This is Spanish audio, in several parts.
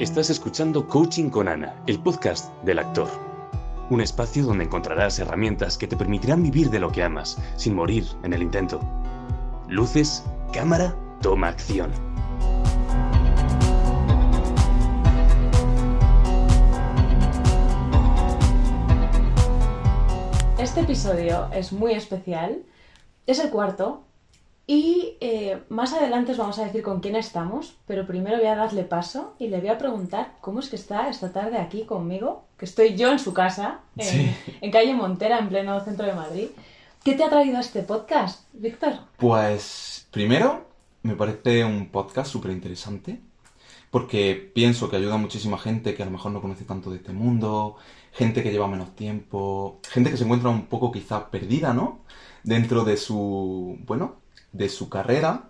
Estás escuchando Coaching con Ana, el podcast del actor. Un espacio donde encontrarás herramientas que te permitirán vivir de lo que amas, sin morir en el intento. Luces, cámara, toma acción. Este episodio es muy especial. Es el cuarto. Y eh, más adelante os vamos a decir con quién estamos, pero primero voy a darle paso y le voy a preguntar cómo es que está esta tarde aquí conmigo, que estoy yo en su casa, en, Sí. en calle Montera, en pleno centro de Madrid. ¿Qué te ha traído a este podcast, Víctor? Pues primero, me parece un podcast súper interesante, porque pienso que ayuda a muchísima gente que a lo mejor no conoce tanto de este mundo, gente que lleva menos tiempo, gente que se encuentra un poco quizá perdida, ¿no? Dentro de su, bueno, de su carrera.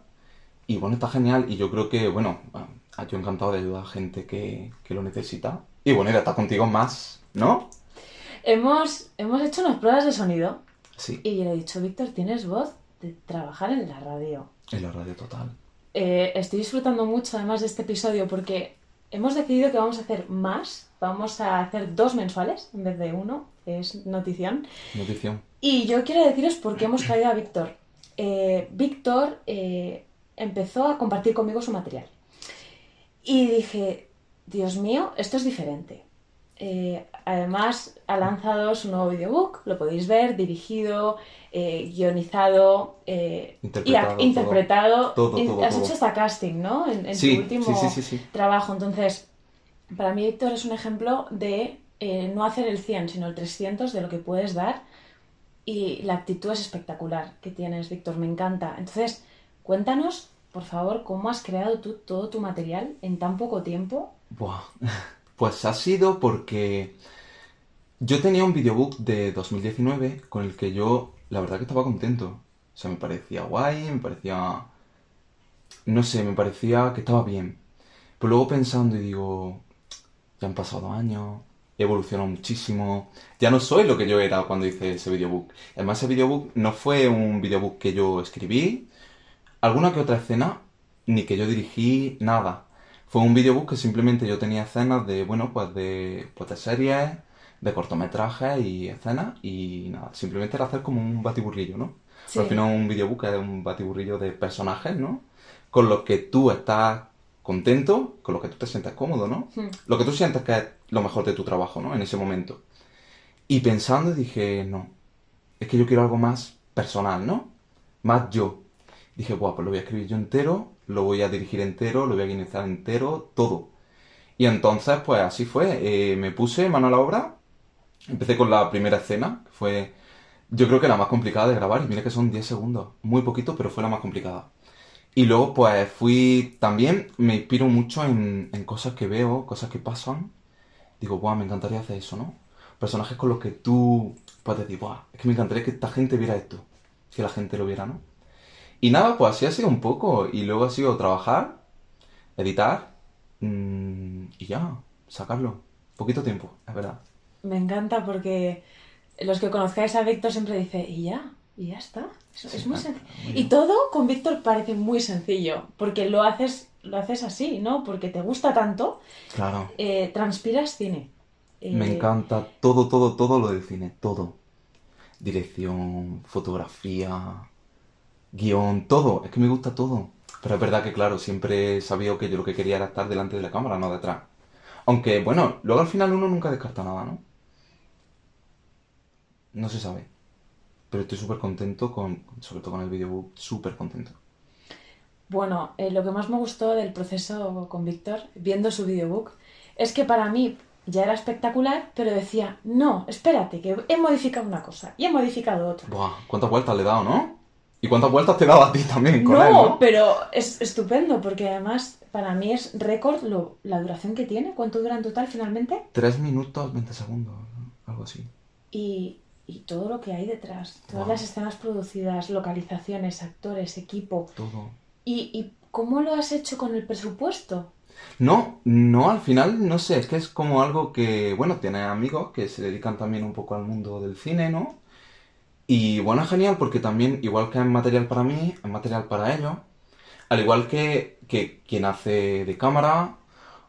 Y bueno, está genial y yo creo que, bueno, ah, yo encantado de ayudar a gente que, que lo necesita. Y bueno, ir a estar contigo más, ¿no? Hemos, hemos hecho unas pruebas de sonido Sí, y yo le he dicho, Víctor, tienes voz de trabajar en la radio. en la radio total. Eh, estoy disfrutando mucho además de este episodio porque hemos decidido que vamos a hacer más. Vamos a hacer dos mensuales en vez de uno. Es notición. Notición. Y yo quiero deciros por qué hemos traído a Víctor. Eh, Víctor eh, empezó a compartir conmigo su material. Y dije, Dios mío, esto es diferente. Eh, además, ha lanzado su nuevo videobook, lo podéis ver, dirigido, eh, guionizado eh, Interpretado, y interpretado. Todo, In- todo, Has hecho hasta casting, ¿no? En, en Sí, tu último sí, sí, trabajo. Entonces, para mí Víctor es un ejemplo de no hacer el 100, sino el 300 de lo que puedes dar. Y la actitud es espectacular que tienes, Víctor, me encanta. Entonces, cuéntanos, por favor, cómo has creado tú todo tu material en tan poco tiempo. Buah. Pues ha sido porque yo tenía un videobook de 2019 con el que yo, la verdad que estaba contento. O sea, me parecía guay, me parecía... No sé, me parecía que estaba bien. Pero luego pensando y digo, ya han pasado años, he evolucionado muchísimo, ya no soy lo que yo era cuando hice ese videobook. Además, ese videobook no fue un videobook que yo escribí, alguna que otra escena, ni que yo dirigí, nada. Fue un videobook que simplemente yo tenía escenas de, bueno, pues de, pues de series, de cortometrajes y escenas, y nada, simplemente era hacer como un batiburrillo, ¿no? Sí. Pero al final un videobook es un batiburrillo de personajes, ¿no? Con los que tú estás contento, con los que tú te sientes cómodo, ¿no? Lo que tú sientes que es lo mejor de tu trabajo, ¿no? En ese momento. Y pensando dije, no, es que yo quiero algo más personal, ¿no? Más yo. Dije, guau, pues lo voy a escribir yo entero, lo voy a dirigir entero, lo voy a guionizar entero, todo. Y entonces, pues así fue. Eh, me puse mano a la obra, empecé con la primera escena, que fue, yo creo que la más complicada de grabar, y mira que son 10 segundos, muy poquito, pero fue la más complicada. Y luego, pues fui, también me inspiro mucho en, en cosas que veo, cosas que pasan. Digo, guau, me encantaría hacer eso, ¿no? Personajes con los que tú puedes decir, guau, es que me encantaría que esta gente viera esto, que la gente lo viera, ¿no? Y nada, pues así ha sido un poco. Y luego ha sido trabajar, editar mm, y ya, sacarlo. Poquito tiempo, es verdad. Me encanta porque los que conozcáis a Víctor siempre dice, y ya, y ya está. Es, es muy ah, sencillo. muy Y todo con Víctor parece muy sencillo, porque lo haces, lo haces así, ¿no? Porque te gusta tanto, Claro. eh, transpiras cine. Eh, Me encanta todo, todo, todo lo del cine, todo. Dirección, fotografía, guion, todo. Es que me gusta todo. Pero es verdad que, claro, siempre he sabido que yo lo que quería era estar delante de la cámara, no detrás. Aunque, bueno, luego al final uno nunca descarta nada, ¿no? No se sabe. Pero estoy súper contento con, sobre todo con el videobook, súper contento. Bueno, eh, lo que más me gustó del proceso con Víctor, viendo su videobook, es que para mí ya era espectacular, pero decía, no, espérate, que he modificado una cosa y he modificado otra. Buah, cuántas vueltas le he dado, ¿no? Y cuántas vueltas te he dado a ti también con No, él, ¿no? pero es estupendo, porque además para mí es récord lo- la duración que tiene. ¿Cuánto dura en total finalmente? 3 minutos 20 segundos, algo así. Y, y todo lo que hay detrás. Todas Wow. las escenas producidas, localizaciones, actores, equipo. Todo. ¿Y, y cómo lo has hecho con el presupuesto? No, no, al final, no sé, es que es como algo que, bueno, tiene amigos que se dedican también un poco al mundo del cine, ¿no? Y bueno, es genial porque también, igual que es material para mí, es material para ellos. Al igual que, que quien hace de cámara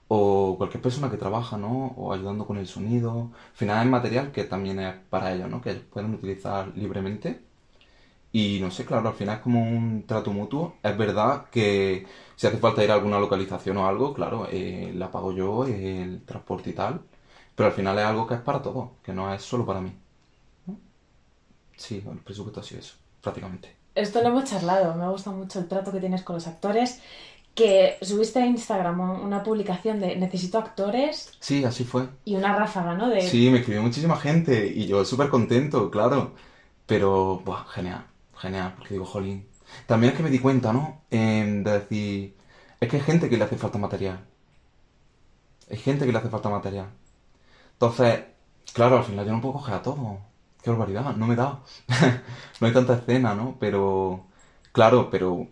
o cualquier persona que trabaja, ¿no? O ayudando con el sonido. Al final es material que también es para ellos, ¿no? Que ellos pueden utilizar libremente. Y no sé, claro, al final es como un trato mutuo. Es verdad que si hace falta ir a alguna localización o algo, claro, eh, la pago yo, el transporte y tal. Pero al final es algo que es para todos, que no es solo para mí. Sí, el presupuesto ha sido eso, prácticamente. Esto lo hemos charlado, me gusta mucho el trato que tienes con los actores. Que subiste a Instagram una publicación de necesito actores Sí, así fue. y una ráfaga, ¿no? De Sí, me escribió muchísima gente y yo súper contento, claro. Pero, buah, genial, genial, porque digo, jolín. También es que me di cuenta, ¿no? Em, de decir, es que hay gente que le hace falta material. Hay gente que le hace falta material. Entonces, claro, al final yo no puedo coger a todo. Qué barbaridad, no me da. no hay tanta escena, ¿no? Pero, claro, pero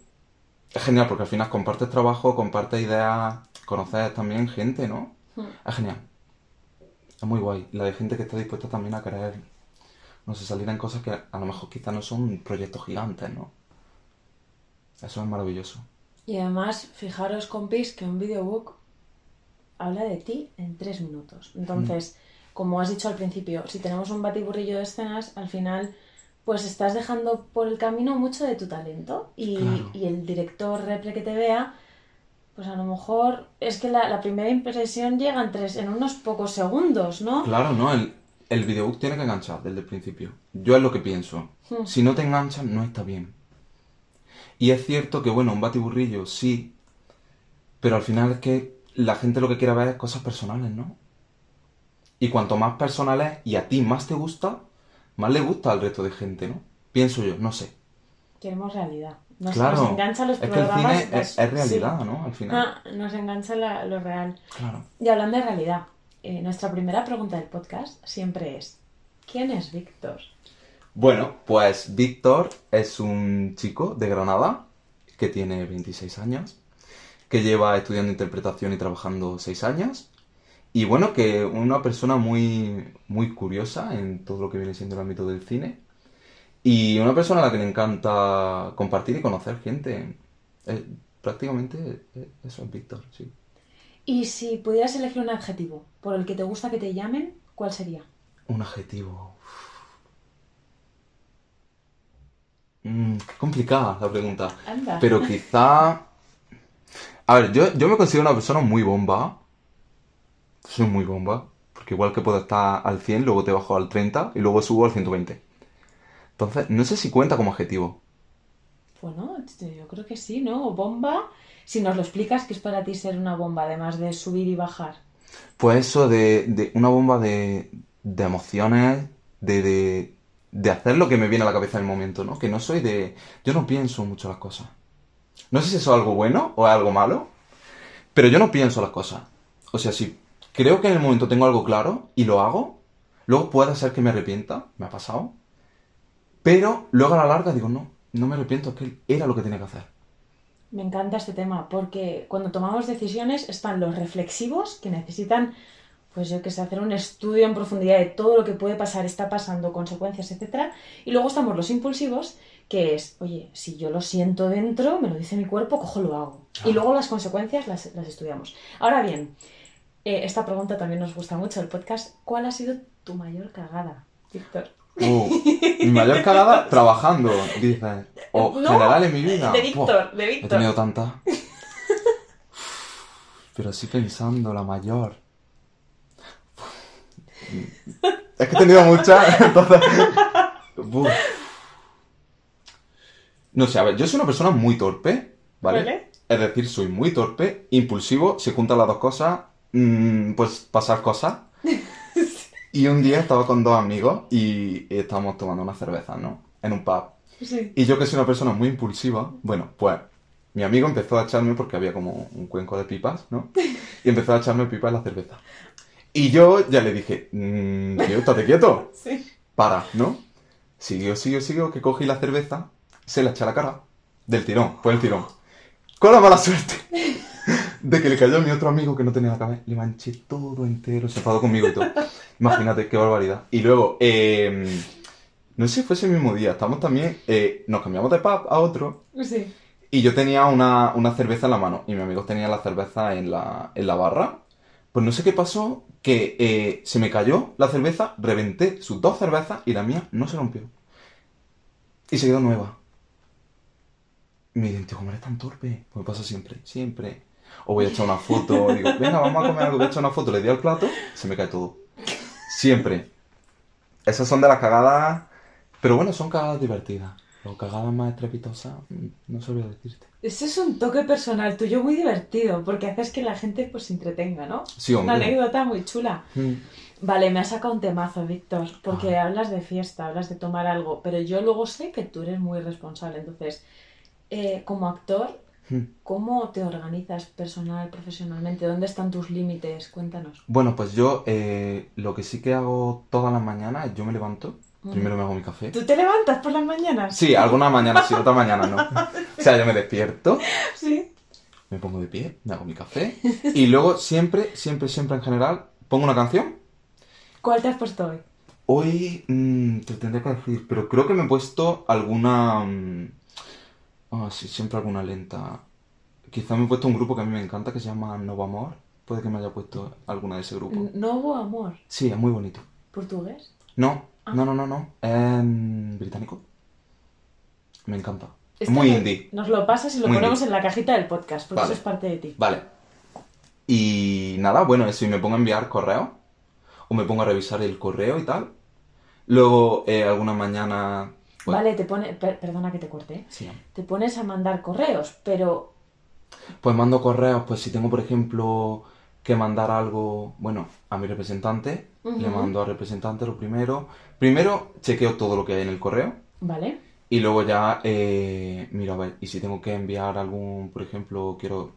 es genial porque al final compartes trabajo, compartes ideas, conoces también gente, ¿no? Hmm. Es genial. Es muy guay. La de gente que está dispuesta también a querer, no sé, salir en cosas que a lo mejor quizás no son proyectos gigantes, ¿no? Eso es maravilloso. Y además, fijaros, compis, que un videobook habla de ti en tres minutos. Entonces, como has dicho al principio, si tenemos un batiburrillo de escenas, al final, pues estás dejando por el camino mucho de tu talento. Y, Claro. y el director repre que te vea, pues a lo mejor es que la, la primera impresión llega en, tres, en unos pocos segundos, ¿no? Claro, ¿no? El, el videobook tiene que enganchar desde el principio. Yo es lo que pienso. Hmm. Si no te enganchan, no está bien. Y es cierto que, bueno, un batiburrillo sí, pero al final es que la gente lo que quiere ver es cosas personales, ¿no? Y cuanto más personal es y a ti más te gusta, más le gusta al resto de gente, ¿no? Pienso yo, no sé. Queremos realidad. Nos, claro, nos los es que el programas. cine es, pues, es realidad, sí. ¿no? Al final. Ah, nos engancha la- lo real. Claro. Y hablando de realidad, eh, nuestra primera pregunta del podcast siempre es: ¿Quién es Víctor? Bueno, pues Víctor es un chico de Granada que tiene 26 años, que lleva estudiando interpretación y trabajando 6 años. Y bueno, que una persona muy, muy curiosa en todo lo que viene siendo el ámbito del cine. Y una persona a la que le encanta compartir y conocer gente. Eh, prácticamente eh, eso es Víctor, sí. Y si pudieras elegir un adjetivo por el que te gusta que te llamen, ¿cuál sería? Un adjetivo. Mm, qué complicada la pregunta. Anda. Pero quizá... A ver, yo, yo me considero una persona muy bomba. Soy muy bomba. Porque igual que puedo estar al 100, luego te bajo al 30 y luego subo al 120. Entonces, no sé si cuenta como adjetivo. Bueno, yo creo que sí, ¿no? Bomba. Si nos lo explicas, ¿qué es para ti ser una bomba, además de subir y bajar? Pues eso de, de una bomba de, de emociones, de, de, de hacer lo que me viene a la cabeza en el momento, ¿no? Que no soy de... Yo no pienso mucho las cosas. No sé si eso es algo bueno o es algo malo, pero yo no pienso las cosas. O sea, si creo que en el momento tengo algo claro y lo hago, luego puede ser que me arrepienta, me ha pasado, pero luego a la larga digo, no, no me arrepiento, es que era lo que tenía que hacer. Me encanta este tema porque cuando tomamos decisiones están los reflexivos que necesitan, pues yo que sé, hacer un estudio en profundidad de todo lo que puede pasar, está pasando, consecuencias, etcétera. Y luego estamos los impulsivos, que es, oye, si yo lo siento dentro, me lo dice mi cuerpo, cojo, lo hago. Y luego las consecuencias las, las estudiamos. Ahora bien, eh, esta pregunta también nos gusta mucho del podcast. ¿Cuál ha sido tu mayor cagada, Víctor? Uh, mi mayor cagada trabajando, dices. O No, general en mi vida. De Víctor, de He Víctor. tenido tantas. Pero sí pensando, la mayor. Es que he tenido muchas, entonces. Uf. No sé, a ver, yo soy una persona muy torpe, ¿vale? Vale. Es decir, soy muy torpe, impulsivo, se juntan las dos cosas, mm, pues pasar cosas. Y un día estaba con dos amigos y estábamos tomando una cerveza, ¿no? En un pub. Sí. Y yo que soy una persona muy impulsiva, bueno, pues mi amigo empezó a echarme porque había como un cuenco de pipas, ¿no? Y empezó a echarme pipas en la cerveza. Y yo ya le dije, mmm, tío, estate quieto, Sí. para, ¿no? Siguió, siguió, siguió, que cogí la cerveza, se la eché a la cara, del tirón, fue el tirón. Con la mala suerte de que le cayó a mi otro amigo que no tenía la cabeza, le manché todo entero, se enfadó conmigo y todo. Imagínate, qué barbaridad. Y luego, eh, no sé si fue ese mismo día, estamos también, eh, nos cambiamos de pub a otro Sí. y yo tenía una, una cerveza en la mano y mi amigo tenía la cerveza en la, en la barra Pues no sé qué pasó, que eh, se me cayó la cerveza, reventé sus dos cervezas y la mía no se rompió. Y se quedó nueva. Me tío, ¿cómo eres tan torpe? Pues me pasa siempre, siempre. O voy a echar una foto, digo, venga, vamos a comer algo, voy a echar una foto, le di al plato, se me cae todo. Siempre. Esas son de las cagadas, pero bueno, son cagadas divertidas. Las cagadas más estrepitosas, mm, no sabría decirte. Ese es un toque personal tuyo muy divertido, porque haces que la gente pues se entretenga, ¿no? Sí, Una hombre. anécdota muy chula. Mm. Vale, me has sacado un temazo, Víctor, porque Ah. hablas de fiesta, hablas de tomar algo, pero yo luego sé que tú eres muy responsable. Entonces, eh, como actor. ¿Cómo te organizas personal, profesionalmente? ¿Dónde están tus límites? Cuéntanos. Bueno, pues yo eh, lo que sí que hago todas las mañanas, yo me levanto, primero me hago mi café. ¿Tú te levantas por las mañanas? Sí, algunas mañanas sí, otras mañanas no. O sea, yo me despierto, Sí. me pongo de pie, me hago mi café y luego siempre, siempre, siempre en general pongo una canción. ¿Cuál te has puesto hoy? Hoy mm, te tendré que decir, pero creo que me he puesto alguna... mm, Ah, sí, siempre alguna lenta. Quizá me he puesto un grupo que a mí me encanta que se llama Novo Amor. Puede que me haya puesto alguna de ese grupo. Novo Amor. Sí, es muy bonito. ¿Portugués? No, Ah. no, no, no, no. Es mm, británico. Me encanta. Es Este muy indie. Nos lo pasas y lo Muy ponemos en la cajita del podcast, porque Vale. eso es parte de ti. Vale. Y nada, bueno, eso, y me pongo a enviar correo. O me pongo a revisar el correo y tal. Luego, eh, alguna mañana... Vale, te pone... per- perdona que te corte. ¿eh? Sí. Te pones a mandar correos, pero... Pues mando correos, pues si tengo, por ejemplo, que mandar algo, bueno, a mi representante, le mando al representante lo primero. Primero chequeo todo lo que hay en el correo. Vale. Y luego ya, eh, mira, a ver, y si tengo que enviar algún, por ejemplo, quiero,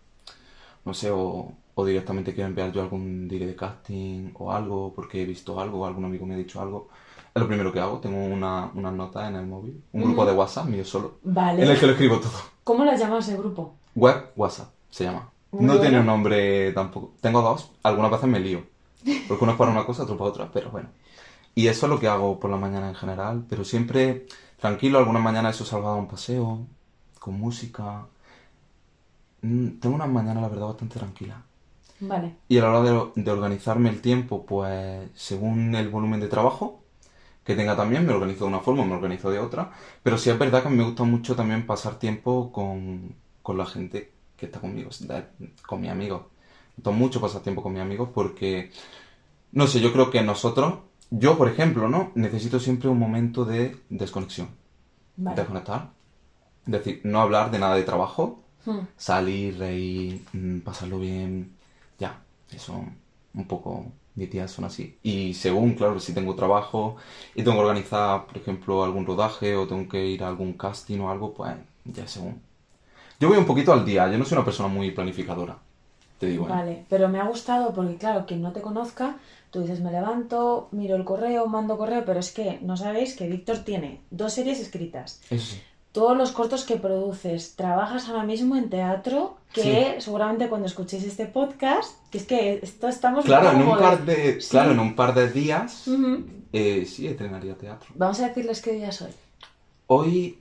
no sé, o, o directamente quiero enviar yo algún direct de casting o algo, porque he visto algo, o algún amigo me ha dicho algo, es lo primero que hago. Tengo una, unas notas en el móvil, un grupo de WhatsApp mío solo, Vale. en el que lo escribo todo. ¿Cómo lo llamas el grupo? Web WhatsApp se llama. Muy No bueno. tiene un nombre tampoco. Tengo dos, algunas veces me lío, porque uno es para una cosa, otro para otra, pero bueno. Y eso es lo que hago por la mañana en general, pero siempre tranquilo, algunas mañanas eso salgo a dar un paseo, con música. Mm, Tengo unas mañanas, la verdad, bastante tranquilas. Vale. Y a la hora de, de organizarme el tiempo, pues según el volumen de trabajo que tenga también, me organizo de una forma, me organizo de otra. Pero sí es verdad que me gusta mucho también pasar tiempo con, con la gente que está conmigo, con mis amigos. Me gusta mucho pasar tiempo con mis amigos porque, no sé, yo creo que nosotros, yo por ejemplo, ¿no? Necesito siempre un momento de desconexión, Vale. desconectar. Es decir, no hablar de nada de trabajo, Hmm. salir, reír, mm, pasarlo bien, ya, eso un poco mis días son así. Y según, claro, si tengo trabajo y tengo que organizar, por ejemplo, algún rodaje o tengo que ir a algún casting o algo, pues ya según. Yo voy un poquito al día, yo no soy una persona muy planificadora, te digo, ¿eh? Vale, pero me ha gustado porque, claro, quien no te conozca, tú dices, me levanto, miro el correo, mando correo, pero es que no sabéis que Víctor tiene dos series escritas, Eso sí. Todos los cortos que produces, trabajas ahora mismo en teatro, que seguramente cuando escuchéis este podcast, que es que esto estamos... Claro, en un par de, Sí. claro, en un par de días, eh, sí, estrenaría teatro. Vamos a decirles qué día es hoy. Hoy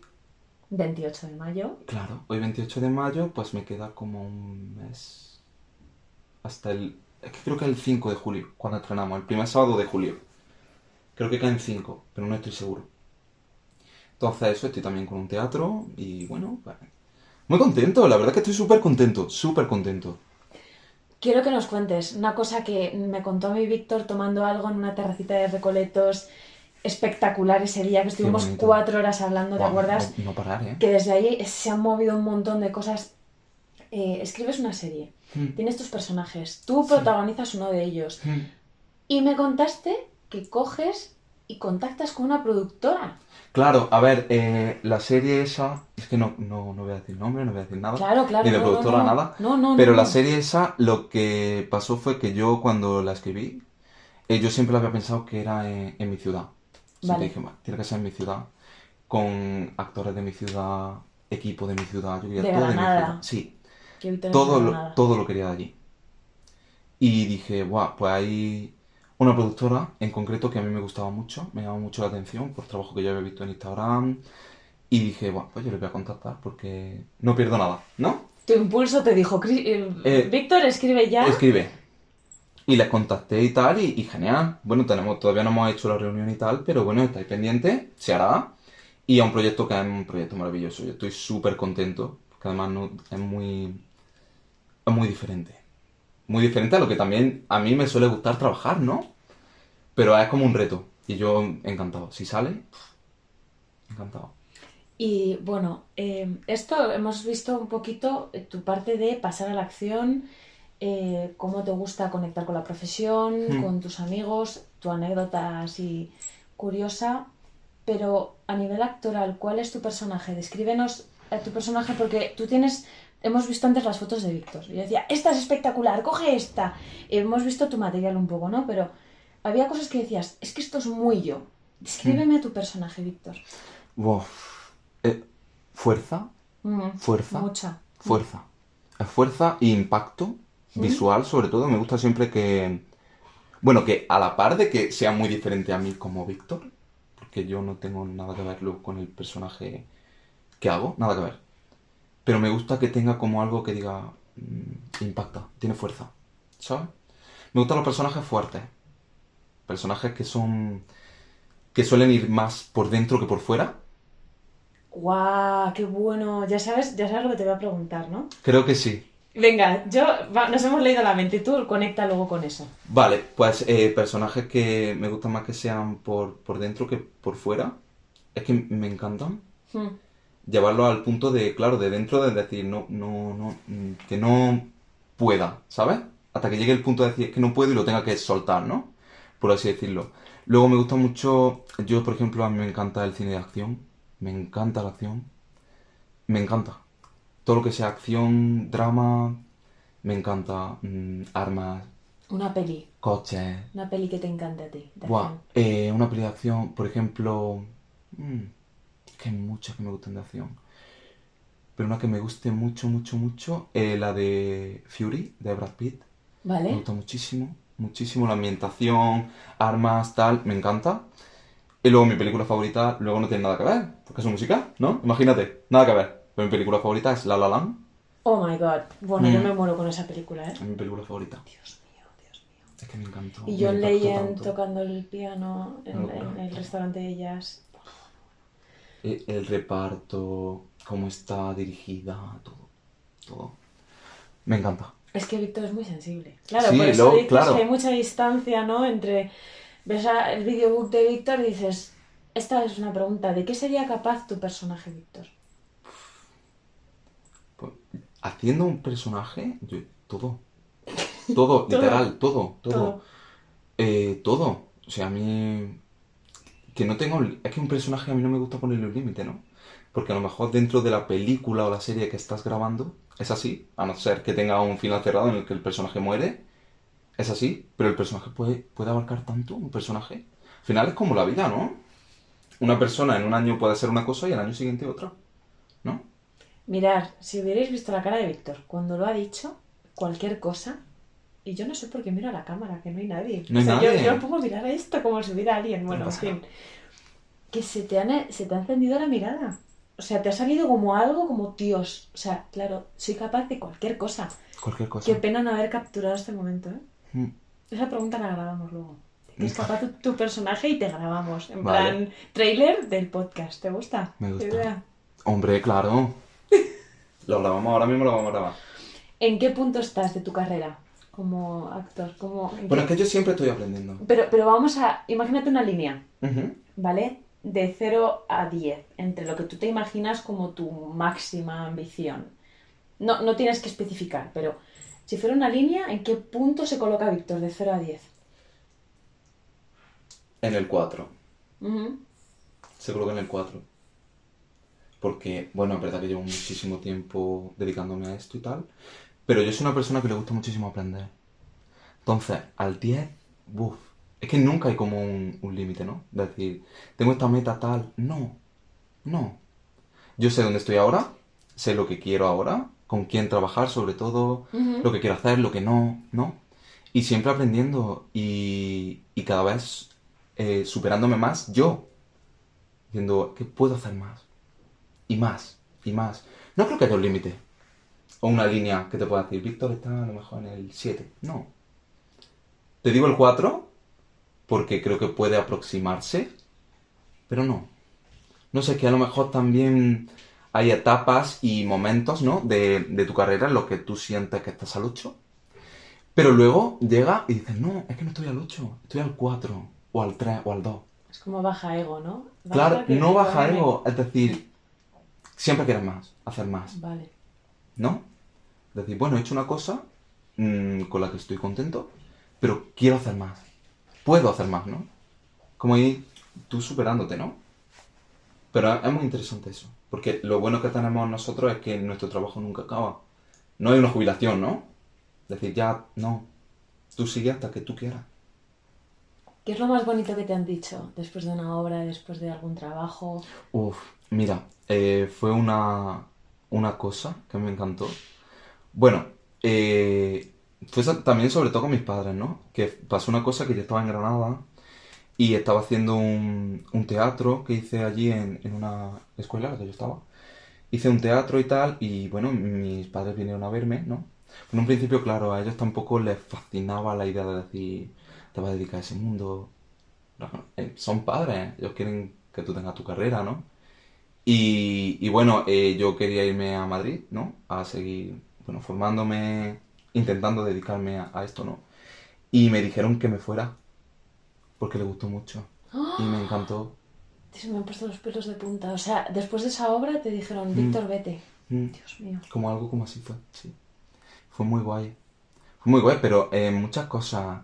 28 de mayo. Claro, hoy 28 de mayo, pues me queda como un mes. Hasta el. Es que creo que el 5 de julio, cuando estrenamos, el primer sábado de julio. Creo que caen 5, pero no estoy seguro. Entonces, eso, estoy también con un teatro y bueno, pues, muy contento, la verdad que estoy súper contento, súper contento. Quiero que nos cuentes una cosa que me contó mi Víctor tomando algo en una terracita de Recoletos espectacular ese día, que estuvimos cuatro horas hablando, ¿te acuerdas? No, no parar, ¿eh? Que desde ahí se han movido un montón de cosas. Eh, escribes una serie, Mm, tienes tus personajes, tú Sí. protagonizas uno de ellos. mm. Y me contaste que coges y contactas con una productora. Claro, a ver, eh, la serie esa. Es que no, no, no voy a decir nombre, no voy a decir nada. Claro, claro. Ni de no, productora, no. nada. No, no, Pero la serie esa, lo que pasó fue que yo cuando la escribí, eh, yo siempre había pensado que era en, en mi ciudad. Siempre Vale. dije, "Va, tiene que ser en mi ciudad, con actores de mi ciudad, equipo de mi ciudad, yo quería De todo de mi ciudad. Sí, todo lo, todo lo quería de allí. Y dije, guau, pues hay una productora en concreto que a mí me gustaba mucho, me llamó mucho la atención por trabajo que yo había visto en Instagram. Y dije, bueno, pues yo le voy a contactar porque no pierdo nada, ¿no? Tu impulso te dijo, "Cri- eh, Eh, Víctor, escribe ya. Escribe. Y les contacté y tal, y, y genial. Bueno, tenemos, todavía no hemos hecho la reunión y tal, pero bueno, estáis pendientes, se hará. Y es un proyecto que es un proyecto maravilloso. Yo estoy súper contento, porque además no, es muy. es muy diferente. Muy diferente a lo que también a mí me suele gustar trabajar, ¿no? Pero es como un reto. Y yo encantado. Si sale, pff, encantado. Y bueno, eh, esto hemos visto un poquito eh, tu parte de pasar a la acción, eh, cómo te gusta conectar con la profesión, Hmm. con tus amigos, tu anécdota así curiosa, pero a nivel actoral, ¿cuál es tu personaje? Descríbenos a tu personaje porque tú tienes, hemos visto antes las fotos de Víctor. Yo decía, esta es espectacular, coge esta. Hemos visto tu material un poco, ¿no? Pero había cosas que decías, es que esto es muy yo. Descríbeme a tu personaje, Víctor. Wow. Eh, fuerza, Mm, fuerza, Mucha. fuerza. Fuerza e impacto visual, sobre todo. Me gusta siempre que. Bueno, que a la par de que sea muy diferente a mí como Víctor, porque yo no tengo nada que verlo con el personaje que hago, nada que ver. Pero me gusta que tenga como algo que diga. mm, impacta, tiene fuerza, ¿sabes? Me gustan los personajes fuertes. Personajes que son. que suelen ir más por dentro que por fuera. ¡Guau! ¡Qué bueno! Ya sabes, ya sabes lo que te voy a preguntar, ¿no? Creo que sí. Venga, yo va, nos hemos leído la mente y tú conecta luego con eso. Vale, pues eh, personajes que me gustan más que sean por, por dentro que por fuera. Es que me encantan. Mm, Llevarlo al punto de, claro, de dentro de decir, no, no, no, mm, que no pueda, ¿sabes? Hasta que llegue el punto de decir, es que no puedo y lo tenga que soltar, ¿no? Por así decirlo. Luego me gusta mucho, yo por ejemplo, a mí me encanta el cine de acción. Me encanta la acción. Me encanta. Todo lo que sea acción, drama, me encanta. mm, armas, Una peli. coches. Una peli que te encante a ti. Buah, eh, una peli de acción, por ejemplo. mm, que hay muchas que me gustan de acción. Pero una que me guste mucho, mucho, mucho, eh, la de Fury, de Brad Pitt. Me ¿Vale? gusta muchísimo, muchísimo la ambientación, armas, tal, me encanta. Y luego mi película favorita, luego no tiene nada que ver, porque es un musical, ¿no? Imagínate, nada que ver. Pero mi película favorita es La La Land, Oh my god. Bueno, yo Mm. me muero con esa película, ¿eh? es mi película favorita. Dios mío, Dios mío. Es que me encantó. Y me John Legend tocando el piano en, en el restaurante de ellas. Eh, El reparto, cómo está dirigida, todo. Todo. Me encanta. Es que Víctor es muy sensible. Claro, Sí, por eso luego, dices claro. que hay mucha distancia, ¿no? Entre. Ves el videobook de Víctor y dices. Esta es una pregunta. ¿De qué sería capaz tu personaje, Víctor? Pues, haciendo un personaje, yo, todo. Todo, literal, todo, todo. Todo. Eh, todo. O sea, a mí. Que no tengo. Es que un personaje a mí no me gusta ponerle un límite, ¿no? Porque a lo mejor dentro de la película o la serie que estás grabando es así. A no ser que tenga un final cerrado en el que el personaje muere. Es así. Pero el personaje puede, puede abarcar tanto, un personaje. Al final es como la vida, ¿no? Una persona en un año puede ser una cosa y al año siguiente otra. ¿No? Mirar, si hubierais visto la cara de Víctor cuando lo ha dicho, cualquier cosa. Y yo no sé por qué miro a la cámara, que no hay nadie. No hay O sea, yo- nadie. Yo, pongo a mirar a esto como si hubiera alguien. Bueno, en fin. Que se te, han, se te ha encendido la mirada. O sea, te ha salido como algo como Dios. O sea, claro, soy capaz de cualquier cosa. Cualquier cosa. Qué pena no haber capturado este momento, ¿eh? Mm. Esa pregunta la grabamos luego. ¿De qué es capaz tu, tu personaje y te grabamos? En Vale. plan, trailer del podcast. ¿Te gusta? Me gusta. Idea. Hombre, claro. Lo grabamos ahora mismo, lo vamos a grabar. ¿En qué punto estás de tu carrera como actor? Como, ¿en Bueno, es que yo siempre estoy aprendiendo. pero, pero vamos a... Imagínate una línea. ¿vale? De 0 a 10, entre lo que tú te imaginas como tu máxima ambición. No, no tienes que especificar, pero si fuera una línea, ¿en qué punto se coloca Víctor de 0 a 10? En el 4. Ujú. Se coloca en el 4. Porque, bueno, es verdad que llevo muchísimo tiempo dedicándome a esto y tal. Pero yo soy una persona que le gusta muchísimo aprender. Entonces, al 10, buf. Es que nunca hay como un, un límite, ¿no? De decir, tengo esta meta tal. No. No. Yo sé dónde estoy ahora. Sé lo que quiero ahora. Con quién trabajar, sobre todo. Lo que quiero hacer, lo que no, ¿no? Y siempre aprendiendo y, y cada vez eh, superándome más yo. Diciendo, ¿qué puedo hacer más? Y más, y más. No creo que haya un límite. O una línea que te pueda decir, Víctor está a lo mejor en el 7. No. Te digo el 4 porque creo que puede aproximarse, pero no. No sé, que a lo mejor también hay etapas y momentos, ¿no? De, de tu carrera en los que tú sientes que estás al 8. Pero luego llega y dices, no, es que no estoy al 8, estoy al 4, o al 3, o al 2. Es como baja ego, ¿no? Baja Claro, no baja ego, es decir, siempre quieres más, hacer más, Vale. ¿no? Decir, bueno, he hecho una cosa mm, con la que estoy contento, pero quiero hacer más. Puedo hacer más, ¿no? Como ir tú superándote, ¿no? Pero es muy interesante eso, porque lo bueno que tenemos nosotros es que nuestro trabajo nunca acaba. No hay una jubilación, ¿no? Es decir, ya, no. Tú sigues hasta que tú quieras. ¿Qué es lo más bonito que te han dicho después de una obra, después de algún trabajo? Uf, mira, eh, fue una, una cosa que me encantó. Bueno, eh, fue también sobre todo con mis padres, ¿no? Que pasó una cosa que yo estaba en Granada y estaba haciendo un, un teatro que hice allí en, en una escuela en la que yo estaba. Hice un teatro y tal, y bueno, mis padres vinieron a verme, ¿no? En un principio, claro, a ellos tampoco les fascinaba la idea de decir, te vas a dedicar a ese mundo. No, eh, son padres, ellos quieren que tú tengas tu carrera, ¿no? Y, y bueno, eh, yo quería irme a Madrid, ¿no? A seguir, bueno, formándome, intentando dedicarme a, a esto, ¿no? Y me dijeron que me fuera, porque le gustó mucho. Y me encantó. Se me han puesto los pelos de punta. O sea, después de esa obra te dijeron, Víctor, vete. Mm. Dios mío. Como algo como así fue, sí. Fue muy guay. Fue muy guay, pero eh, muchas cosas,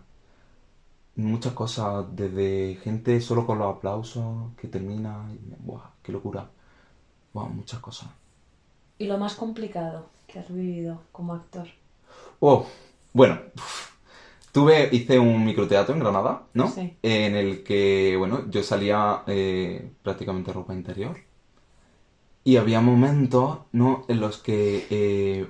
muchas cosas, desde gente solo con los aplausos que termina y, ¡buah! ¡Qué locura! ¡Buah! Muchas cosas. ¿Y lo más complicado que has vivido como actor? Oh, bueno, tuve, hice un microteatro en Granada, ¿no? Sí. En el que, bueno, yo salía eh, prácticamente ropa interior. Y había momentos, ¿no? En los que, eh,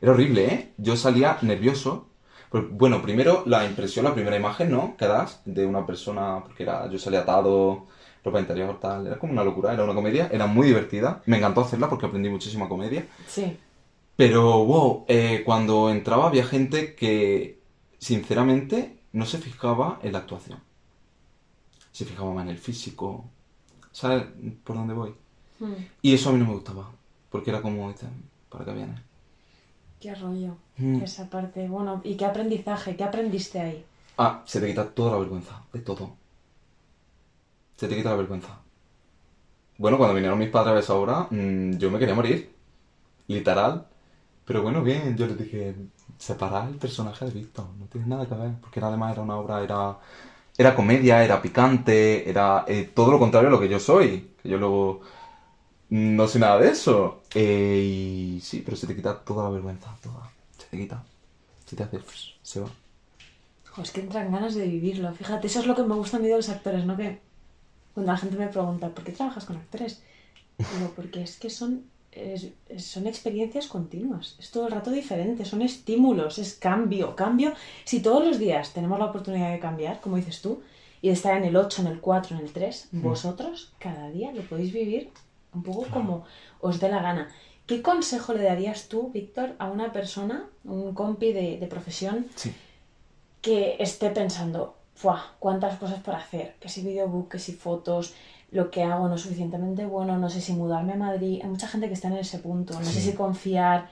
era horrible, ¿eh? Yo salía nervioso. Bueno, primero la impresión, la primera imagen, ¿no? Que das de una persona, porque era, yo salía atado, ropa interior, tal. Era como una locura, era una comedia, era muy divertida. Me encantó hacerla porque aprendí muchísima comedia. Sí. Pero, wow, eh, cuando entraba había gente que, sinceramente, no se fijaba en la actuación. Se fijaba más en el físico. ¿Sabes por dónde voy? Mm, Y eso a mí no me gustaba. Porque era como, dices, ¿para qué vienes? qué rollo. Mm. Esa parte. Bueno, ¿y qué aprendizaje? ¿Qué aprendiste ahí? Ah, se te quita toda la vergüenza, de todo. Se te quita la vergüenza. Bueno, cuando vinieron mis padres a esa obra, mm, yo me quería morir. Literal. Pero bueno, bien, yo les dije, separar el personaje de Víctor, no tiene nada que ver. Porque además era una obra, era, era comedia, era picante, era eh, todo lo contrario a lo que yo soy. Que yo luego no soy nada de eso. Eh, y sí, pero se te quita toda la vergüenza, toda. Se te quita. Se te hace, se va. Es que entran ganas de vivirlo. Fíjate, eso es lo que me gusta a mí de los actores, ¿no? Que cuando la gente me pregunta, ¿por qué trabajas con actores? Digo, porque es que son, es- son experiencias continuas. Es todo el rato diferente, son estímulos, es cambio. Cambio, si todos los días tenemos la oportunidad de cambiar, como dices tú, y de estar en el 8, en el 4, en el 3, vosotros cada día lo podéis vivir un poco como os dé la gana. ¿Qué consejo le darías tú, Víctor, a una persona, un compi de, de profesión, Sí. que esté pensando, ¡fuah! ¿Cuántas cosas por hacer? Que si videobook, que si fotos, lo que hago no es suficientemente bueno, no sé si mudarme a Madrid. Hay mucha gente que está en ese punto, no sé si confiar.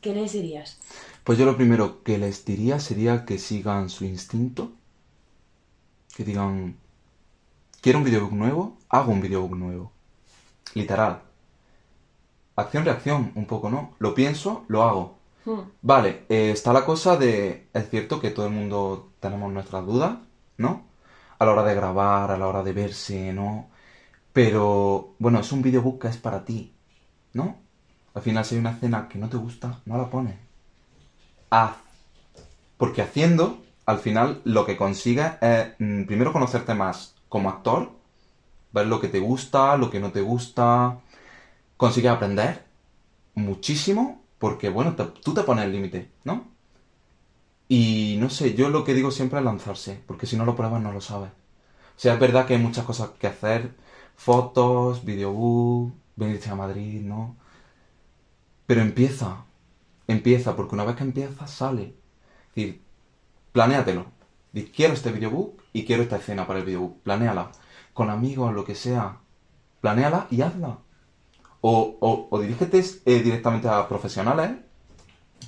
¿Qué les dirías? Pues yo lo primero que les diría sería que sigan su instinto. Que digan, quiero un videobook nuevo, hago un videobook nuevo. Literal. Acción-reacción, un poco, ¿no? Lo pienso, lo hago. Hmm, Vale, eh, está la cosa de, es cierto que todo el mundo tenemos nuestras dudas, ¿no? A la hora de grabar, a la hora de verse, ¿no? Pero, bueno, es un videobook que es para ti, ¿no? Al final, si hay una escena que no te gusta, no la pones. Haz. Porque haciendo, al final, lo que consigues es, mm, primero, conocerte más como actor, ver lo que te gusta, lo que no te gusta, consigues aprender muchísimo, porque, bueno, tú te pones el límite, ¿no? Y no sé, yo lo que digo siempre es lanzarse, porque si no lo pruebas no lo sabes. O sea, es verdad que hay muchas cosas que hacer, fotos, videobook, venirte a Madrid, ¿no? Pero empieza, empieza, porque una vez que empiezas sale. Es decir, planéatelo. Di, quiero este videobook y quiero esta escena para el videobook. Planéala. Con amigos, lo que sea. Planéala y hazla. O, o, o dirígete eh, directamente a profesionales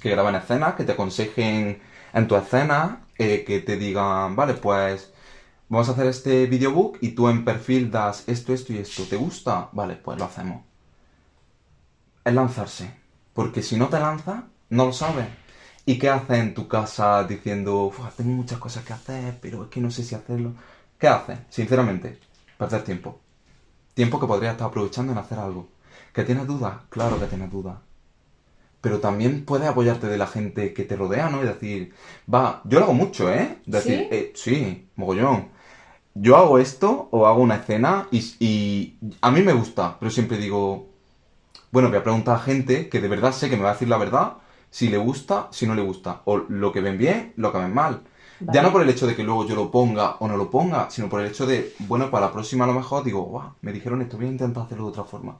que graban escenas, que te aconsejen en tu escena, eh, que te digan, vale, pues vamos a hacer este videobook y tú en perfil das esto, esto y esto. ¿Te gusta? Vale, pues lo hacemos. Es lanzarse. Porque si no te lanzas, no lo sabes. ¿Y qué haces en tu casa diciendo, tengo muchas cosas que hacer, pero es que no sé si hacerlo? ¿Qué haces? Sinceramente, perder tiempo. Tiempo que podrías estar aprovechando en hacer algo. ¿Que tienes dudas? Claro que tienes dudas. Pero también puedes apoyarte de la gente que te rodea, ¿no? Y decir, va, yo lo hago mucho, ¿eh? Decir, ¿Sí? eh, sí, mogollón. Yo hago esto o hago una escena y, y a mí me gusta, pero siempre digo, bueno, voy a preguntar a gente que de verdad sé que me va a decir la verdad, si le gusta, si no le gusta, o lo que ven bien, lo que ven mal. Vale. Ya no por el hecho de que luego yo lo ponga o no lo ponga, sino por el hecho de, bueno, para la próxima a lo mejor digo, me dijeron esto, voy a intentar hacerlo de otra forma.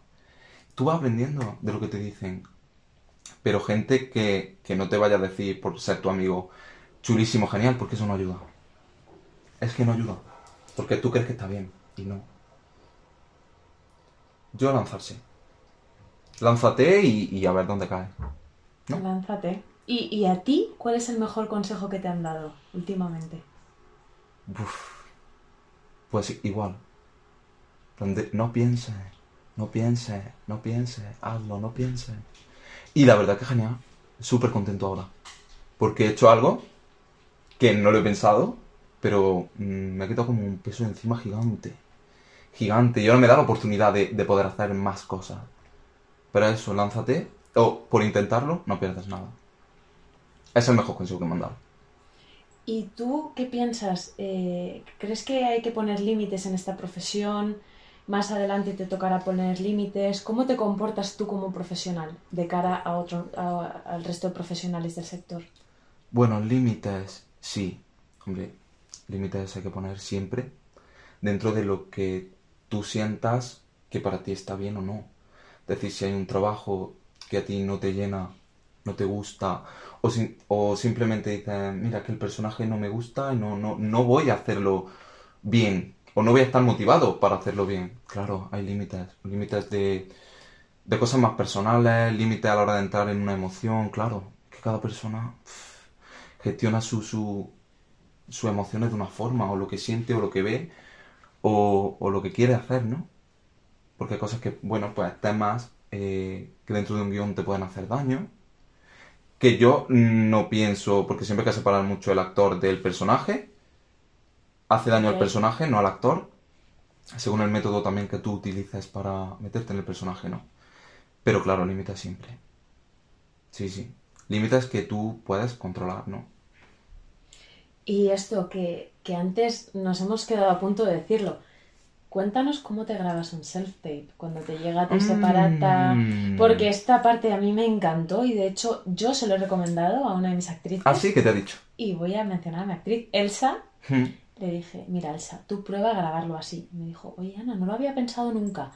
Tú vas aprendiendo de lo que te dicen. Pero gente que, que no te vaya a decir por ser tu amigo, chulísimo, genial, porque eso no ayuda. Es que no ayuda. Porque tú crees que está bien y no. Yo lanzarse. Lánzate y, y a ver dónde caes. ¿no? Lánzate. ¿Y, ¿Y a ti cuál es el mejor consejo que te han dado últimamente? Uf. Pues igual. Donde no pienses, no pienses, no pienses, hazlo, no pienses. Y la verdad que genial. Súper contento ahora. Porque he hecho algo que no lo he pensado, pero mm, me ha quitado como un peso encima gigante. Gigante. Y ahora me da la oportunidad de, de poder hacer más cosas. Pero eso, lánzate. O por intentarlo, no pierdes nada. Es el mejor consejo que me han dado. ¿Y tú qué piensas? Eh, ¿Crees que hay que poner límites en esta profesión? ¿Más adelante te tocará poner límites? ¿Cómo te comportas tú como profesional de cara a otro, a- al resto de profesionales del sector? Bueno, límites, sí. Hombre, límites hay que poner siempre dentro de lo que tú sientas que para ti está bien o no. Es decir, si hay un trabajo que a ti no te llena, no te gusta, o, sim- o simplemente dices, mira, que el personaje no me gusta y no, no, no voy a hacerlo bien, o no voy a estar motivado para hacerlo bien. Claro, hay límites, límites de, de cosas más personales, límites a la hora de entrar en una emoción, claro, que cada persona gestiona su, su, sus emociones de una forma, o lo que siente, o lo que ve, o, o lo que quiere hacer, ¿no? Porque hay cosas que, bueno, pues temas eh, que dentro de un guion te pueden hacer daño, que yo no pienso, porque siempre hay que separar mucho el actor del personaje, hace daño al personaje, no al actor, según el método también que tú utilices para meterte en el personaje, ¿no? Pero claro, límites siempre. Sí, sí. Límites que tú puedes controlar, ¿no? Y esto que, que antes nos hemos quedado a punto de decirlo. Cuéntanos cómo te grabas un self-tape cuando te llega tu separata. Mm. Porque esta parte a mí me encantó y de hecho yo se lo he recomendado a una de mis actrices. Ah, sí, que te ha dicho. Y voy a mencionar a mi actriz, Elsa. Hmm. Le dije, mira Elsa, tú prueba a grabarlo así. Y me dijo, oye Ana, no lo había pensado nunca.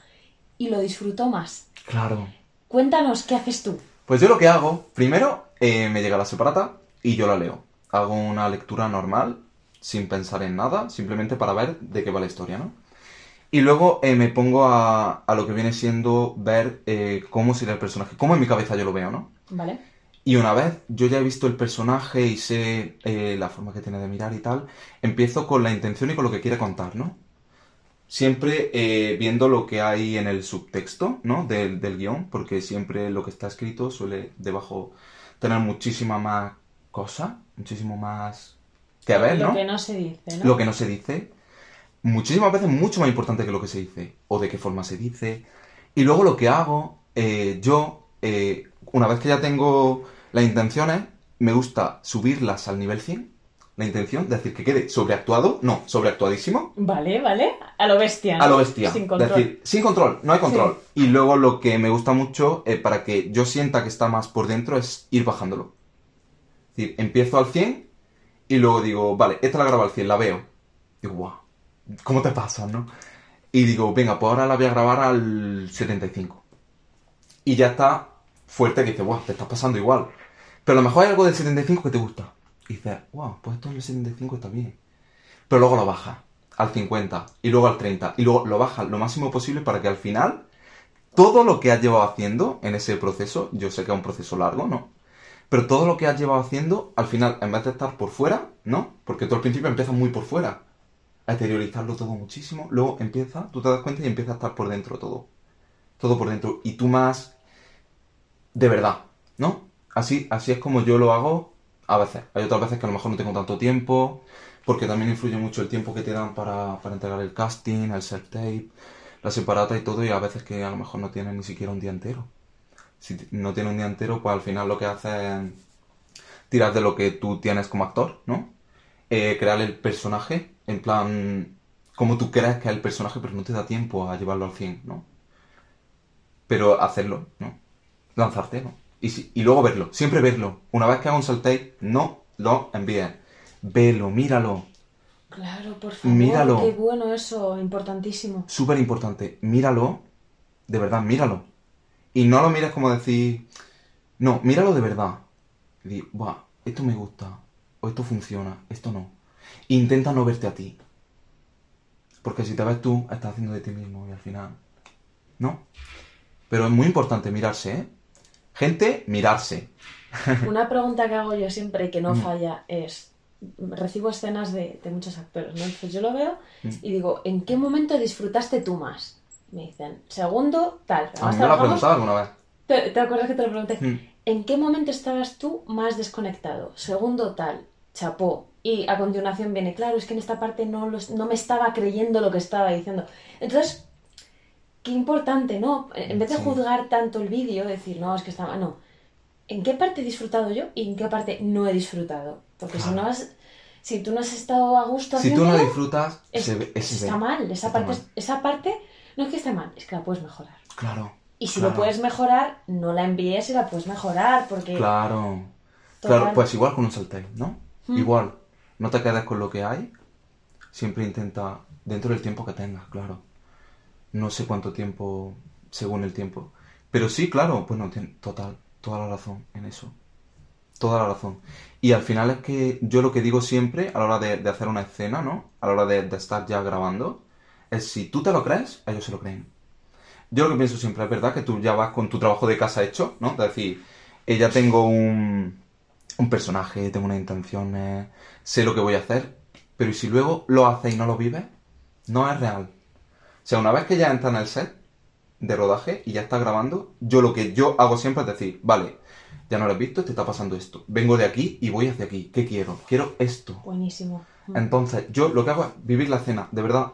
Y lo disfrutó más. Claro. Cuéntanos, ¿qué haces tú? Pues yo lo que hago, primero eh, me llega la separata y yo la leo. Hago una lectura normal, sin pensar en nada, simplemente para ver de qué va la historia, ¿no? Y luego eh, me pongo a, a lo que viene siendo ver eh, cómo sería el personaje, cómo en mi cabeza yo lo veo, ¿no? ¿Vale? Y una vez yo ya he visto el personaje y sé eh, la forma que tiene de mirar y tal, empiezo con la intención y con lo que quiere contar, ¿no? Siempre viendo lo que hay en el subtexto, ¿no? Del, del guion, porque siempre lo que está escrito suele debajo tener muchísima más cosa, muchísimo más que ver, Lo ¿no? que no se dice, ¿no? Lo que no se dice. Muchísimas veces mucho más importante que lo que se dice. O de qué forma se dice. Y luego lo que hago, eh, yo, eh, una vez que ya tengo las intenciones, me gusta subirlas al nivel 100. La intención, decir, que quede sobreactuado, no, sobreactuadísimo, Vale, vale. A lo bestia. ¿no? a lo bestia. Sin control. Decir, sin control, no hay control. Y luego lo que me gusta mucho, eh, para que yo sienta que está más por dentro, es ir bajándolo. Es decir, empiezo al 100 y luego digo, vale, esta la grabo al 100, la veo. Digo, guau, ¿cómo te pasa, no? Y digo, venga, pues ahora la voy a grabar al 75. Y ya está fuerte que dice, guau, te estás pasando igual. Pero a lo mejor hay algo del 75 que te gusta. Y dices, wow, pues esto en el 75 está bien. Pero luego lo bajas al 50 y luego al 30 y luego lo bajas lo máximo posible para que al final todo lo que has llevado haciendo en ese proceso, yo sé que es un proceso largo, ¿no? Pero todo lo que has llevado haciendo, al final, en vez de estar por fuera, ¿no? Porque tú al principio empiezas muy por fuera, a exteriorizarlo todo muchísimo, luego empieza, tú te das cuenta y empieza a estar por dentro todo. Todo por dentro. Y tú más de verdad, ¿no? Así, así es como yo lo hago a veces. Hay otras veces que a lo mejor no tengo tanto tiempo, porque también influye mucho el tiempo que te dan para, para entregar el casting, el set tape, la separata y todo, y a veces que a lo mejor no tienes ni siquiera un día entero. Si no tienes un día entero, pues al final lo que haces es tirar de lo que tú tienes como actor, ¿no? Eh, crear el personaje, en plan, como tú crees que es el personaje, pero no te da tiempo a llevarlo al 100, ¿no? Pero hacerlo, ¿no? Lanzarte, ¿no? Y, si- y luego verlo, siempre verlo. Una vez que hagas un tape, no lo envíes. Velo, míralo. Claro, por favor. Míralo. Qué bueno eso, importantísimo. Súper importante, míralo, de verdad, míralo. Y no lo mires como decir, no, míralo de verdad. Y di, buah, esto me gusta, o esto funciona, esto no. Intenta no verte a ti. Porque si te ves tú, estás haciendo de ti mismo y al final, ¿no? Pero es muy importante mirarse, ¿eh? Gente, mirarse. Una pregunta que hago yo siempre y que no Mm. falla es, recibo escenas de, de muchos actores, ¿no? Entonces yo lo veo Mm. y digo, ¿en qué momento disfrutaste tú más? Me dicen, segundo, tal. A Además, mí me lo preguntado alguna vez. ¿Te, te acuerdas que te lo pregunté? Mm. ¿En qué momento estabas tú más desconectado? Segundo, tal. Chapó. Y a continuación viene, claro, es que en esta parte no, los- no me estaba creyendo lo que estaba diciendo. Entonces, qué importante, ¿no? En vez de Sí. juzgar tanto el vídeo, decir, no, es que estaba. No. ¿En qué parte he disfrutado yo y en qué parte no he disfrutado? Porque si no has. Si tú no has estado a gusto Si tú no disfrutas, es- se ve, está ve. mal. Esa Está parte, mal. esa parte no es que esté mal, es que la puedes mejorar. Claro. Y si claro, lo puedes mejorar, no la envíes y la puedes mejorar, porque... Claro. Total. Claro, pues igual con un salteo, ¿no? Mm. Igual. No te quedes con lo que hay. Siempre intenta, dentro del tiempo que tengas, claro. No sé cuánto tiempo, según el tiempo. Pero sí, claro, bueno, tien- total, toda la razón en eso. Toda la razón. Y al final es que yo lo que digo siempre a la hora de, de hacer una escena, ¿no? A la hora de, de estar ya grabando, es si tú te lo crees, ellos se lo creen. Yo lo que pienso siempre es verdad que tú ya vas con tu trabajo de casa hecho, ¿no? Es decir, eh, ya tengo un, un personaje, tengo unas intenciones, sé lo que voy a hacer, pero ¿y si luego lo haces y no lo vives? No es real. O sea, una vez que ya entra en el set de rodaje y ya está grabando, yo lo que yo hago siempre es decir, vale, ya no lo has visto, te está pasando esto. Vengo de aquí y voy hacia aquí. ¿Qué quiero? Quiero esto. Buenísimo. Entonces, yo lo que hago es vivir la escena, de verdad.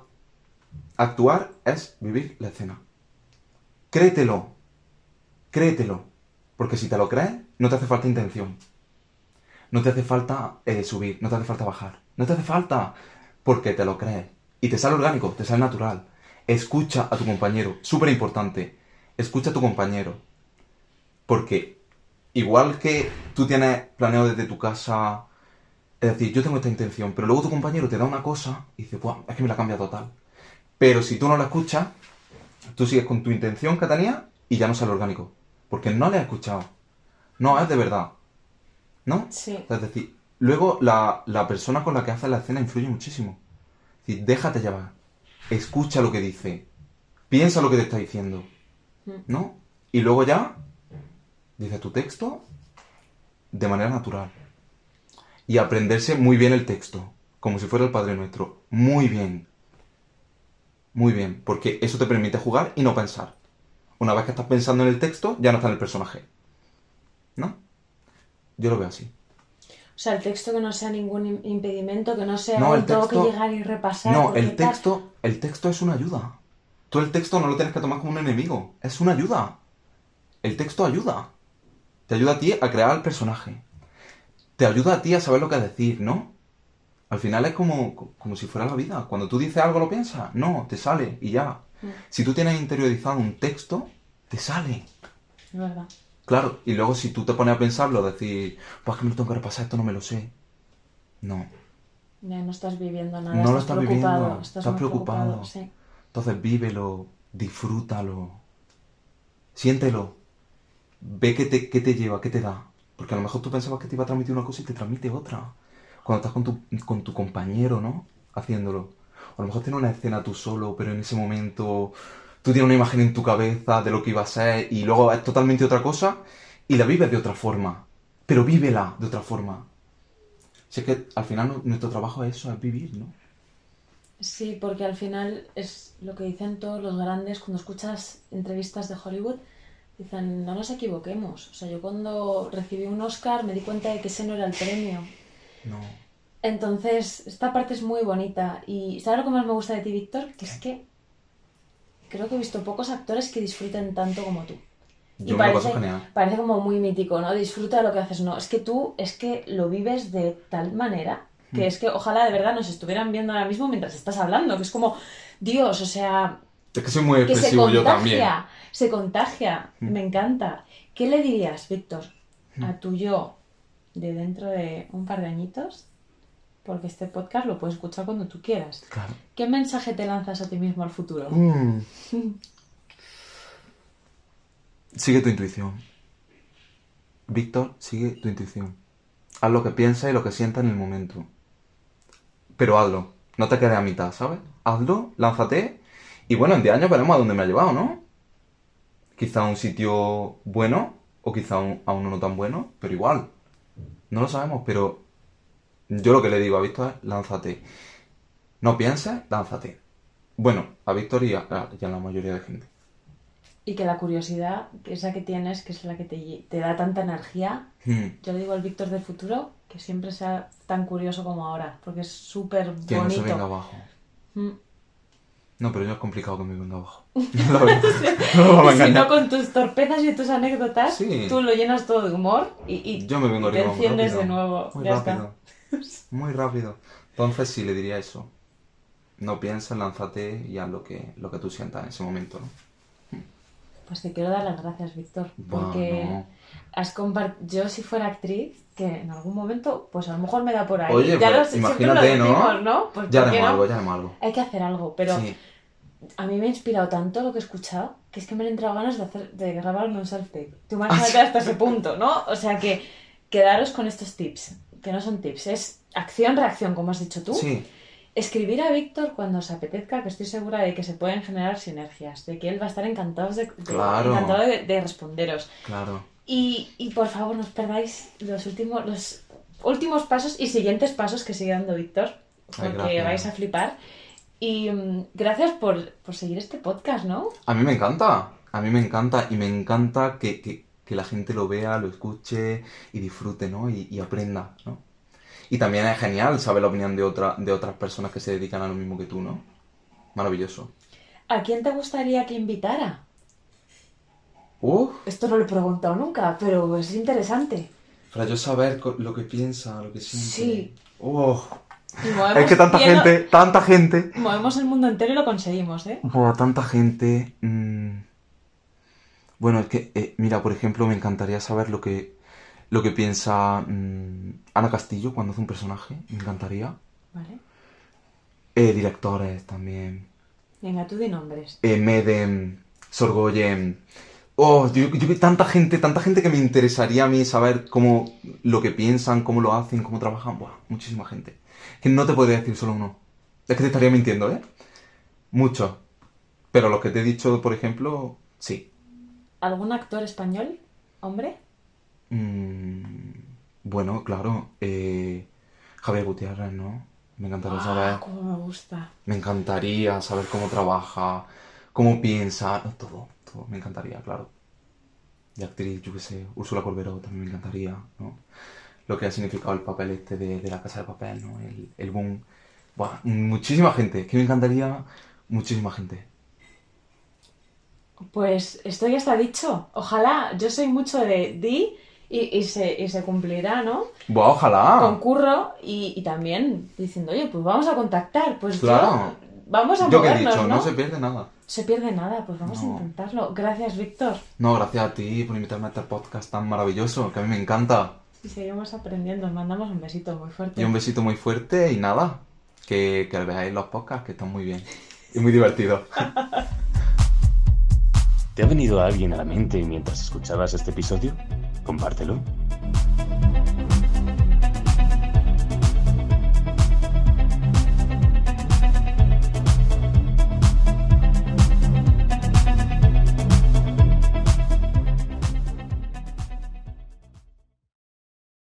Actuar es vivir la escena. Créetelo. Créetelo. Porque si te lo crees, no te hace falta intención. No te hace falta eh, subir, no te hace falta bajar. No te hace falta porque te lo crees. Y te sale orgánico, te sale natural. Escucha a tu compañero. Súper importante. Escucha a tu compañero. Porque igual que tú tienes planeado desde tu casa es decir, yo tengo esta intención, pero luego tu compañero te da una cosa y dice, Buah, es que me la cambia total. Pero si tú no la escuchas, tú sigues con tu intención que tenías y ya no sale orgánico. Porque no le has escuchado. No es de verdad. ¿No? Sí. Es decir, luego la, la persona con la que haces la escena influye muchísimo. Es decir, déjate llevar. Escucha lo que dice. Piensa lo que te está diciendo. Mm. ¿No? Y luego ya dice tu texto de manera natural. Y aprenderse muy bien el texto. Como si fuera el Padre Nuestro. Muy bien. Muy bien. Porque eso te permite jugar y no pensar. Una vez que estás pensando en el texto, ya no está en el personaje. ¿No? Yo lo veo así. O sea, el texto que no sea ningún im- impedimento, que no sea No, el "Ay, tengo texto- que llegar y repasar. No, el tal". texto, el texto es una ayuda. Tú el texto no lo tienes que tomar como un enemigo. Es una ayuda. El texto ayuda. Te ayuda a ti a crear el personaje. Te ayuda a ti a saber lo que decir, ¿no? Al final es como, como si fuera la vida. Cuando tú dices algo lo piensas. No, te sale y ya. Mm. Si tú tienes interiorizado un texto, te sale. Es verdad. Claro, y luego si tú te pones a pensarlo, decir, pues que me lo tengo que repasar, esto no me lo sé. No. Ya no estás viviendo nada. No lo estás preocupado. viviendo, Estás, preocupado. Sí. Entonces vívelo, disfrútalo, siéntelo, ve qué te, qué te lleva, qué te da. Porque a lo mejor tú pensabas que te iba a transmitir una cosa y te transmite otra. Cuando estás con tu, con tu compañero, ¿no? Haciéndolo. O a lo mejor tienes una escena tú solo, pero en ese momento tú tienes una imagen en tu cabeza de lo que iba a ser y luego es totalmente otra cosa y la vives de otra forma. Pero vívela de otra forma. Si es que al final nu- nuestro trabajo es eso, es vivir, ¿no? Sí, porque al final es lo que dicen todos los grandes cuando escuchas entrevistas de Hollywood. Dicen, no nos equivoquemos. O sea, yo cuando recibí un Oscar me di cuenta de que ese no era el premio. No. Entonces, esta parte es muy bonita. Y ¿sabes lo que más me gusta de ti, Víctor? Que es que creo que he visto pocos actores que disfruten tanto como tú. Yo paso genial. parece como muy mítico, ¿no? Disfruta de lo que haces. No, es que tú es que lo vives de tal manera que Mm. es que ojalá de verdad nos estuvieran viendo ahora mismo mientras estás hablando. Que es como, Dios, o sea, Es que soy muy que se expresivo yo también. contagia, se contagia. Mm. Me encanta. ¿Qué le dirías, Víctor, Mm. a tu yo de dentro de un par de añitos? Porque este podcast lo puedes escuchar cuando tú quieras. Claro. ¿Qué mensaje te lanzas a ti mismo al futuro? Mm. Sigue tu intuición. Víctor, sigue tu intuición. Haz lo que piensas y lo que sientas en el momento. Pero hazlo. No te quedes a mitad, ¿sabes? Hazlo, lánzate. Y bueno, en 10 años veremos a dónde me ha llevado, ¿no? Quizá a un sitio bueno o quizá a, un- a uno no tan bueno, pero igual. No lo sabemos, pero yo lo que le digo a Víctor es lánzate. No pienses, lánzate. Bueno, a Víctor y a, a- y a la mayoría de gente. Y que la curiosidad, esa que tienes, que es la que te, te da tanta energía, Hmm, yo le digo al Víctor del futuro que siempre sea tan curioso como ahora, porque es súper Que no se venga bonito. abajo. Mm. No, pero yo es complicado que me venga abajo. No Y si no, con tus torpezas y tus anécdotas, Sí. tú lo llenas todo de humor y, y Yo me vengo y te enciendes rápido. de nuevo. Muy ya rápido. Muy rápido. Entonces sí le diría eso. No pienses, lánzate y haz lo que, lo que tú sientas en ese momento, ¿no? Pues te quiero dar las gracias, Víctor, porque no. has compartido. Yo, si fuera actriz, que en algún momento, pues a lo mejor me da por ahí. Oye, ya pues, lo- imagínate, lo ¿no? decimos, ¿no? Pues, Ya ¿por qué haremos no? algo, ya haremos algo. Hay que hacer algo, pero Sí. a mí me ha inspirado tanto lo que he escuchado que es que me han entrado ganas de, hacer, de grabarme un self-tape. Tú imagínate hasta ese punto, ¿no? O sea que quedaros con estos tips, que no son tips, es acción-reacción, como has dicho tú. Sí. Escribir a Víctor cuando os apetezca, que estoy segura de que se pueden generar sinergias, de que él va a estar encantado de, de- Claro. encantado de, de responderos. Claro. Y, y por favor, no os perdáis los últimos, los últimos pasos y siguientes pasos que sigue dando Víctor, porque vais a flipar. Y mm, gracias por, por seguir este podcast, ¿no? A mí me encanta. A mí me encanta y me encanta que, que- que la gente lo vea, lo escuche y disfrute, ¿no? Y, y aprenda, ¿no? Y también es genial saber la opinión de, otra, de otras personas que se dedican a lo mismo que tú, ¿no? Maravilloso. ¿A quién te gustaría que invitara? Uf, Esto no lo he preguntado nunca, pero es interesante. para yo saber lo que piensa, lo que siente. Sí. Es que tanta cielo- gente, tanta gente. Movemos el mundo entero y lo conseguimos, ¿eh? Buah, tanta gente. mm. Bueno, es que, eh, mira, por ejemplo, me encantaría saber lo que, lo que piensa mm, Ana Castillo cuando hace un personaje. Me encantaría. Vale. Eh, directores también. Venga, tú di nombres. Eh, Medem, Sorgoyen. Oh, yo, yo tanta gente, tanta gente que me interesaría a mí saber cómo lo que piensan, cómo lo hacen, cómo trabajan. Buah, muchísima gente. Que no te podría decir solo uno. Es que te estaría mintiendo, ¿eh? Muchos. Pero los que te he dicho, por ejemplo, sí. ¿Algún actor español? ¿Hombre? Mm, bueno, claro. eh, Javier Gutiérrez, ¿no? Me encantaría Ah, saber. cómo me gusta. Me encantaría saber cómo trabaja, cómo piensa, todo, me encantaría, claro. De actriz, yo qué sé, Úrsula Corberó también me encantaría, ¿no? Lo que ha significado el papel este de, de la casa de papel, ¿no? El, el boom. Buah, muchísima gente, que me encantaría muchísima gente. Pues esto ya está dicho. Ojalá, yo soy mucho de di y, y se, y se cumplirá, ¿no? Buah, ojalá. Concurro y, y también diciendo, oye, pues vamos a contactar. Pues Claro. yo, vamos a Yo que he dicho, ¿no? no se pierde nada. Se pierde nada, pues vamos a intentarlo. Gracias, Víctor. No, gracias a ti por invitarme a este podcast tan maravilloso, que a mí me encanta. Y seguimos aprendiendo. Os mandamos un besito muy fuerte. Y un besito muy fuerte y nada, que, que veáis los podcasts que están muy bien y muy divertidos. ¿Te ha venido alguien a la mente mientras escuchabas este episodio? Compártelo.